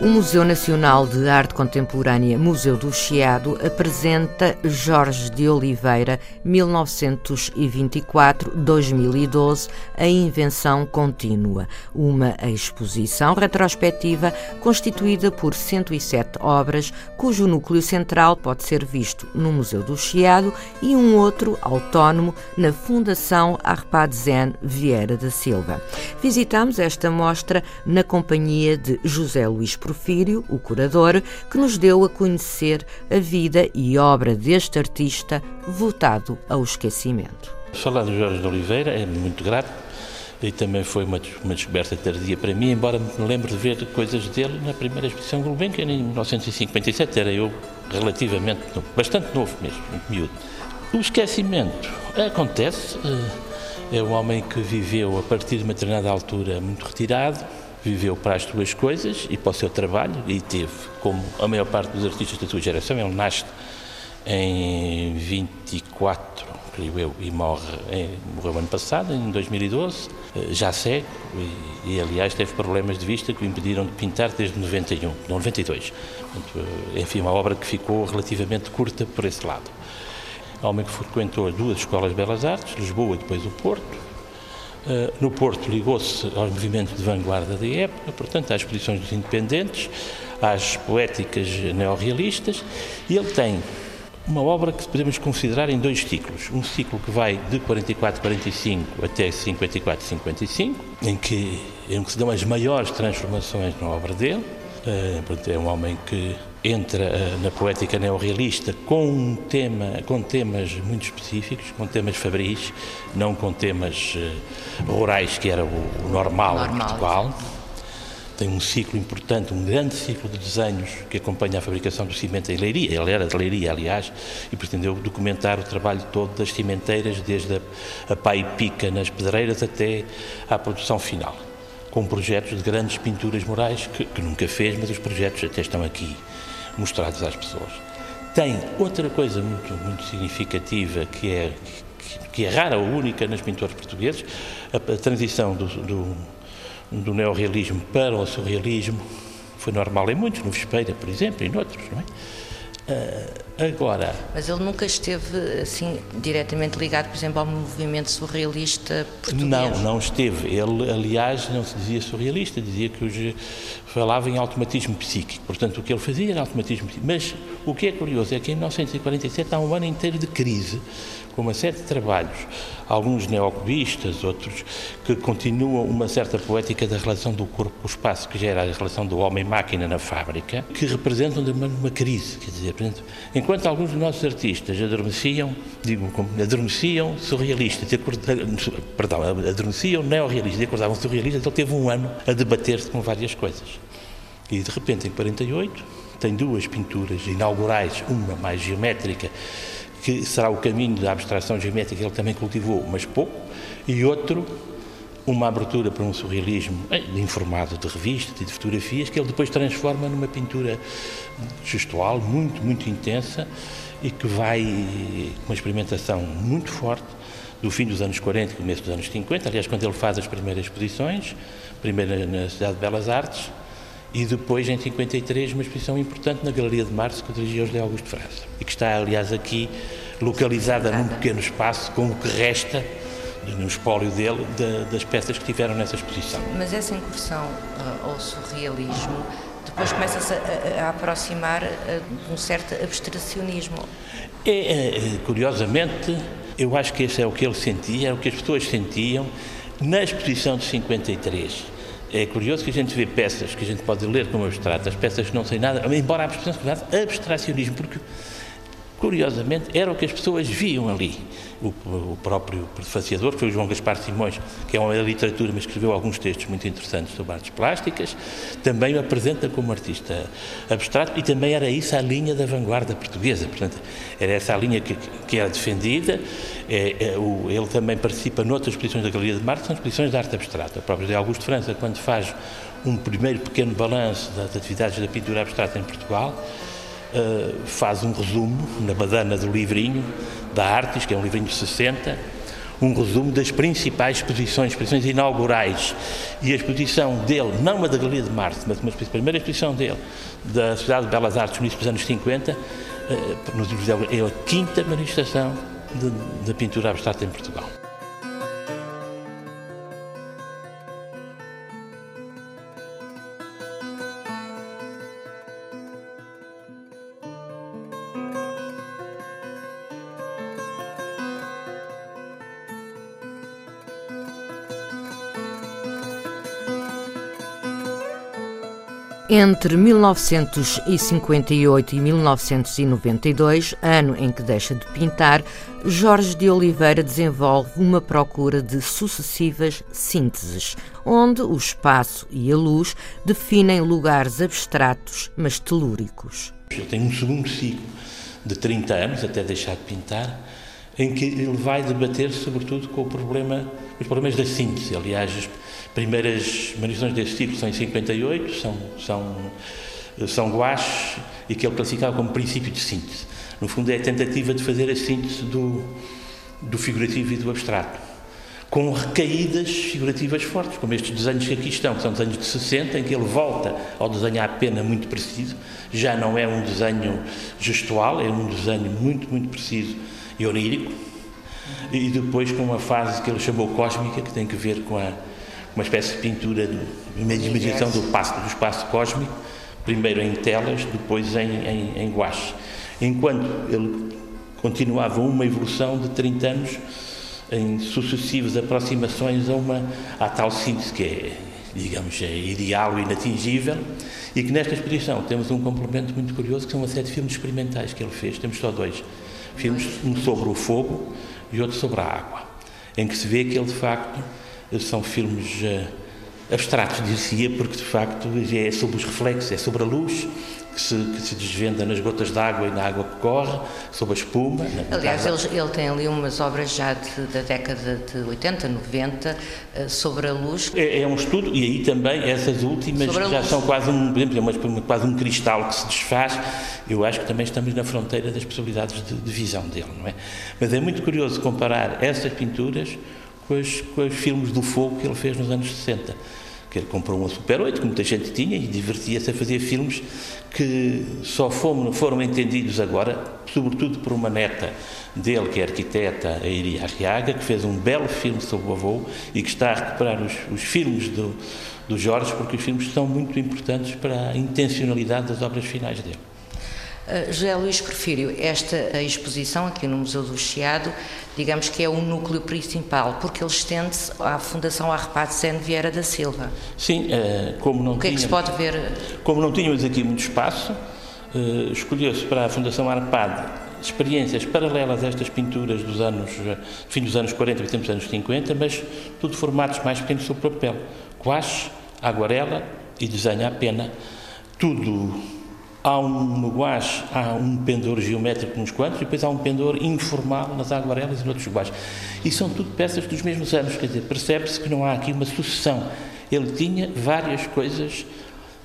O Museu Nacional de Arte Contemporânea, Museu do Chiado, apresenta Jorge de Oliveira, 1924-2012, A Invenção Contínua, uma exposição retrospectiva constituída por 107 obras, cujo núcleo central pode ser visto no Museu do Chiado e um outro, autónomo, na Fundação Arpadzen Vieira da Silva. Visitamos esta mostra na companhia de José Luís Porfírio, o curador, que nos deu a conhecer a vida e obra deste artista votado ao esquecimento. Falar de Jorge de Oliveira é muito grato e também foi uma, uma descoberta tardia para mim, embora me lembre de ver coisas dele na primeira exposição Gulbenkian em 1957, era eu relativamente bastante novo mesmo, muito miúdo. O esquecimento acontece, eh, é um homem que viveu a partir de uma determinada altura muito retirado, viveu para as suas coisas e para o seu trabalho e teve, como a maior parte dos artistas da sua geração, ele nasce em 24, creio eu, e morre, em, morreu ano passado, em 2012, eh, já cego e, e, aliás teve problemas de vista que o impediram de pintar desde 91, 92. Portanto, eh, enfim, uma obra que ficou relativamente curta por esse lado. Homem que frequentou as duas escolas de belas artes, Lisboa e depois o Porto, no Porto ligou-se aos movimentos de vanguarda da época, portanto, às exposições dos independentes, às poéticas neorrealistas, e ele tem uma obra que podemos considerar em dois ciclos. Um ciclo que vai de 44-45 até 54-55, em que, em que se dão as maiores transformações na obra dele. Uh, é um homem que entra uh, na poética neorrealista com um tema, com temas muito específicos, com temas fabris, não com temas uh, rurais que era o, o normal, normal, em Portugal. Tem um ciclo importante, um grande ciclo de desenhos que acompanha a fabricação do cimento em Leiria. Ele era de Leiria, aliás, e pretendeu documentar o trabalho todo das cimenteiras, desde a, a pá e pica nas pedreiras até à produção final com projetos de grandes pinturas murais que, que nunca fez, mas os projetos até estão aqui mostrados às pessoas. Tem outra coisa muito, muito significativa que é, que, que é rara ou única nas pinturas portugueses, a, a transição do, do, do neorrealismo para o surrealismo foi normal em muitos, no Vespeira, por exemplo, e em outros, não é? Uh, agora. Mas ele nunca esteve assim diretamente ligado, por exemplo, ao movimento surrealista português? Não, não esteve. Ele, aliás, não se dizia surrealista, dizia que os, falava em automatismo psíquico. Portanto, o que ele fazia era automatismo psíquico. Mas o que é curioso é que em 1947 há um ano inteiro de crise com uma série de trabalhos, alguns neocubistas, outros que continuam uma certa poética da relação do corpo com o espaço, que gera a relação do homem-máquina na fábrica, que representam uma, uma crise. Quer dizer, enquanto alguns dos nossos artistas adormeciam, digo, adormeciam surrealistas, acordo, perdão, adormeciam neorrealistas e acordavam surrealistas, ele teve um ano a debater-se com várias coisas. E de repente, em 48, tem duas pinturas inaugurais, uma mais geométrica que será o caminho da abstração geométrica que ele também cultivou, mas pouco, e outro, uma abertura para um surrealismo em formato de revistas e de fotografias, que ele depois transforma numa pintura gestual muito, muito intensa e que vai com uma experimentação muito forte do fim dos anos 40 e começo dos anos 50, aliás, quando ele faz as primeiras exposições, primeiro na Cidade de Belas Artes, e depois, em 53, uma exposição importante na Galeria de Março que dirigiu José Augusto França e que está, aliás, aqui localizada num pequeno espaço com o que resta no espólio dele de, das peças que tiveram nessa exposição. Mas essa incursão uh, ao surrealismo depois começa-se a, a, aproximar uh, de um certo abstracionismo. É, é, é, curiosamente, eu acho que esse é o que ele sentia, é o que as pessoas sentiam na exposição de 53 é curioso que a gente vê peças que a gente pode ler como abstratas, peças que não têm nada, embora a se abstracionismo, porque curiosamente, era o que as pessoas viam ali. O, o próprio prefaciador, que foi o João Gaspar Simões, que é uma literatura, mas escreveu alguns textos muito interessantes sobre artes plásticas, também o apresenta como artista abstrato e também era isso a linha da vanguarda portuguesa. Portanto, era essa a linha que, que era defendida. É, é, o, ele também participa noutras exposições da Galeria de Marte, são exposições de arte abstrata. O próprio de Augusto França, quando faz um primeiro pequeno balanço das atividades da pintura abstrata em Portugal, uh, faz um resumo na badana do livrinho da Artes, que é um livrinho de 60, um resumo das principais exposições, exposições inaugurais. E a exposição dele, não a da Galeria de Marte, mas a primeira exposição dele, da Sociedade de Belas Artes nos anos 50, uh, eh, é a quinta manifestação da pintura abstrata em Portugal. Entre 1958 e 1992, ano em que deixa de pintar, Jorge de Oliveira desenvolve uma procura de sucessivas sínteses, onde o espaço e a luz definem lugares abstratos, mas telúricos. Eu tenho um segundo ciclo de 30 anos, até deixar de pintar, em que ele vai debater sobretudo com o problema, os problemas da síntese. Aliás, primeiras manifestações desse tipo são em 58, são, são, são guaches e que ele classificava como princípio de síntese. No fundo é a tentativa de fazer a síntese do, do figurativo e do abstrato, com recaídas figurativas fortes, como estes desenhos que aqui estão, que são desenhos de 60, em que ele volta ao desenho à pena muito preciso, já não é um desenho gestual, é um desenho muito, muito preciso e onírico, e depois com uma fase que ele chamou cósmica, que tem que ver com a, uma espécie de pintura de imaginação do, do espaço cósmico, primeiro em telas, depois em, em, em guache. Enquanto ele continuava uma evolução de 30 anos em sucessivas aproximações a uma à tal síntese que é, digamos, é ideal e inatingível, e que nesta exposição temos um complemento muito curioso, que são uma série de filmes experimentais que ele fez, temos só dois filmes, um sobre o fogo e outro sobre a água, em que se vê que ele de facto são filmes uh, abstratos, dizia, porque de facto é sobre os reflexos, é sobre a luz que se, que se desvenda nas gotas d'água e na água que corre, sobre a espuma. Aliás, ele, ele, tem ali umas obras já de, da década de 80, 90, uh, sobre a luz. É, é, um estudo, e aí também essas últimas já são quase um, exemplo, quase um cristal que se desfaz. Eu acho que também estamos na fronteira das possibilidades de, de visão dele, não é? Mas é muito curioso comparar essas pinturas com os, com os filmes do fogo que ele fez nos anos 60. Que ele comprou uma Super 8, que muita gente tinha, e divertia-se a fazer filmes que só foram, foram entendidos agora, sobretudo por uma neta dele, que é arquiteta, a Iria Arriaga, que fez um belo filme sobre o avô e que está a recuperar os, os filmes do, do Jorge, porque os filmes são muito importantes para a intencionalidade das obras finais dele. Uh, José Luís Porfírio, esta exposição aqui no Museu do Chiado, digamos que é o núcleo principal, porque ele estende-se à Fundação Arrepade Sene Vieira da Silva. Sim, uh, como não O que tínhamos, é que se pode ver? Como não tínhamos aqui muito espaço, uh, escolheu-se para a Fundação Arrepade experiências paralelas a estas pinturas dos anos, fim dos anos 40 e dos anos 50, mas tudo formatos mais pequenos sobre papel. Guache, aguarela e desenho à pena. Tudo Há um, guache, há um pendor geométrico nos quantos e depois há um pendor informal nas aguarelas e noutros guaches. E são tudo peças dos mesmos anos, quer dizer, percebe-se que não há aqui uma sucessão. Ele tinha várias coisas,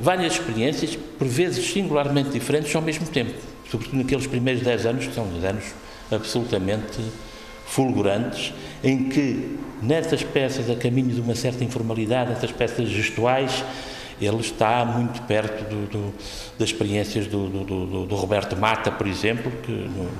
várias experiências, por vezes singularmente diferentes ao mesmo tempo. Sobretudo naqueles primeiros 10 anos, que são anos absolutamente fulgurantes, em que nessas peças, a caminho de uma certa informalidade, nessas peças gestuais, ele está muito perto do, do, das experiências do, do, Roberto Mata, por exemplo, que no,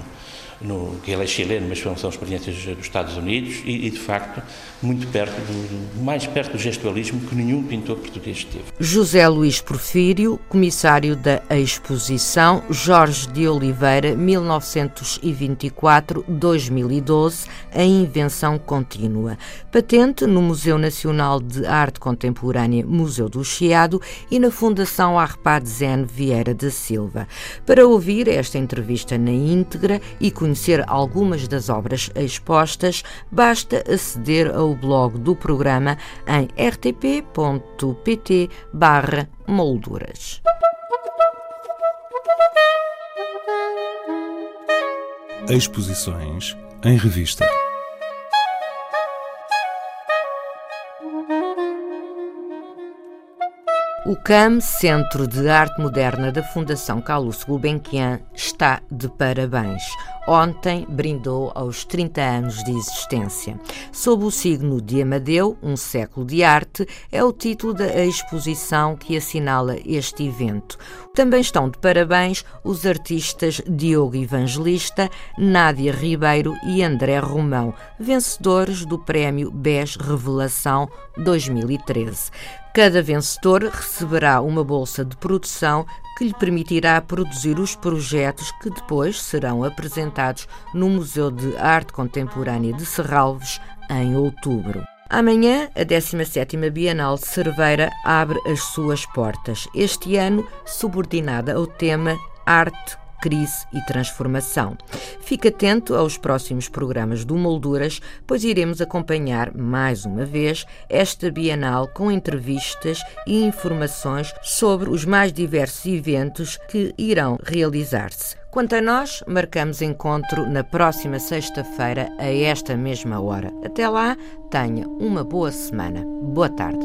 no, que ele é chileno, mas são, são experiências dos Estados Unidos e, e de facto, muito perto, do, mais perto do gestualismo que nenhum pintor português teve. José Luís Porfírio, comissário da exposição Jorge de Oliveira, 1924-2012, A Invenção Contínua. Patente no Museu Nacional de Arte Contemporânea, Museu do Chiado e na Fundação Arpad Zen Vieira da Silva. Para ouvir esta entrevista na íntegra e conhecer algumas das obras expostas, basta aceder ao blog do programa em rtp.pt molduras. Exposições em revista. O CAM, Centro de Arte Moderna da Fundação Carlos Gulbenkian, está de parabéns. Ontem brindou aos 30 anos de existência. Sob o signo de Amadeu, um século de arte, é o título da exposição que assinala este evento. Também estão de parabéns os artistas Diogo Evangelista, Nádia Ribeiro e André Romão, vencedores do Prémio BES Revelação 2013. Cada vencedor receberá uma bolsa de produção que lhe permitirá produzir os projetos que depois serão apresentados no Museu de Arte Contemporânea de Serralves em outubro. Amanhã, a 17ª Bienal de Cerveira abre as suas portas, este ano subordinada ao tema Arte crise e transformação. Fique atento aos próximos programas do Molduras, pois iremos acompanhar mais uma vez esta Bienal com entrevistas e informações sobre os mais diversos eventos que irão realizar-se. Quanto a nós, marcamos encontro na próxima sexta-feira, a esta mesma hora. Até lá, tenha uma boa semana. Boa tarde.